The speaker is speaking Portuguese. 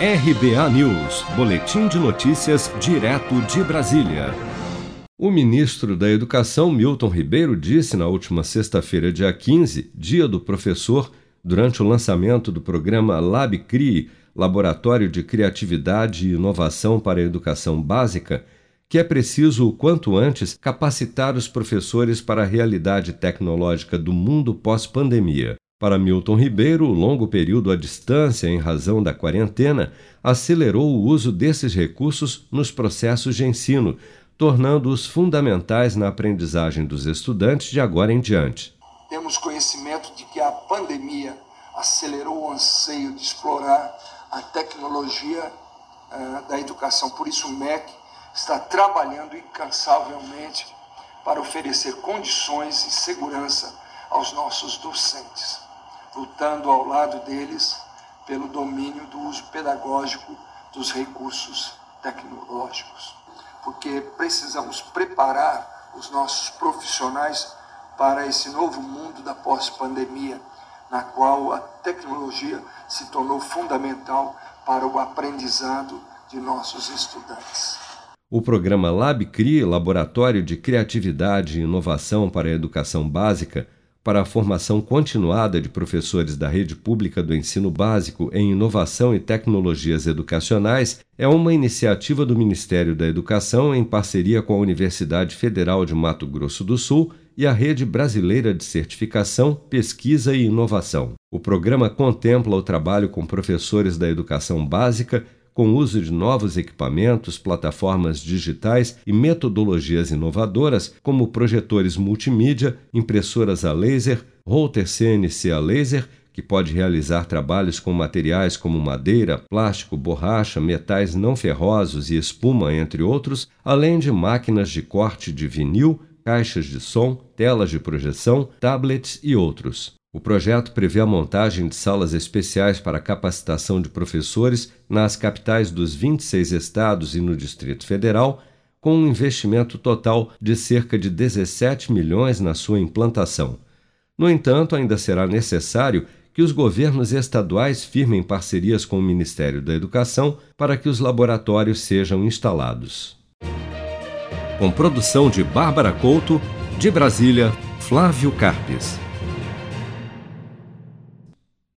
RBA News, Boletim de Notícias, direto de Brasília. O ministro da Educação, Milton Ribeiro, disse na última sexta-feira, dia 15, dia do professor, durante o lançamento do programa LabCRI, Laboratório de Criatividade e Inovação para a Educação Básica, que é preciso o quanto antes capacitar os professores para a realidade tecnológica do mundo pós-pandemia. Para Milton Ribeiro, o longo período à distância em razão da quarentena acelerou o uso desses recursos nos processos de ensino, tornando-os fundamentais na aprendizagem dos estudantes de agora em diante. Temos conhecimento de que a pandemia acelerou o anseio de explorar a tecnologia uh, da educação. Por isso, o MEC está trabalhando incansavelmente para oferecer condições e segurança aos nossos docentes lutando ao lado deles pelo domínio do uso pedagógico dos recursos tecnológicos. Porque precisamos preparar os nossos profissionais para esse novo mundo da pós-pandemia, na qual a tecnologia se tornou fundamental para o aprendizado de nossos estudantes. O programa LabCRI, Laboratório de Criatividade e Inovação para a Educação Básica, para a formação continuada de professores da rede pública do ensino básico em inovação e tecnologias educacionais é uma iniciativa do Ministério da Educação em parceria com a Universidade Federal de Mato Grosso do Sul e a Rede Brasileira de Certificação, Pesquisa e Inovação. O programa contempla o trabalho com professores da educação básica com uso de novos equipamentos, plataformas digitais e metodologias inovadoras, como projetores multimídia, impressoras a laser, router CNC a laser, que pode realizar trabalhos com materiais como madeira, plástico, borracha, metais não ferrosos e espuma, entre outros, além de máquinas de corte de vinil, caixas de som, telas de projeção, tablets e outros. O projeto prevê a montagem de salas especiais para capacitação de professores nas capitais dos 26 estados e no Distrito Federal, com um investimento total de cerca de 17 milhões na sua implantação. No entanto, ainda será necessário que os governos estaduais firmem parcerias com o Ministério da Educação para que os laboratórios sejam instalados. Com produção de Bárbara Couto, de Brasília, Flávio Carpes.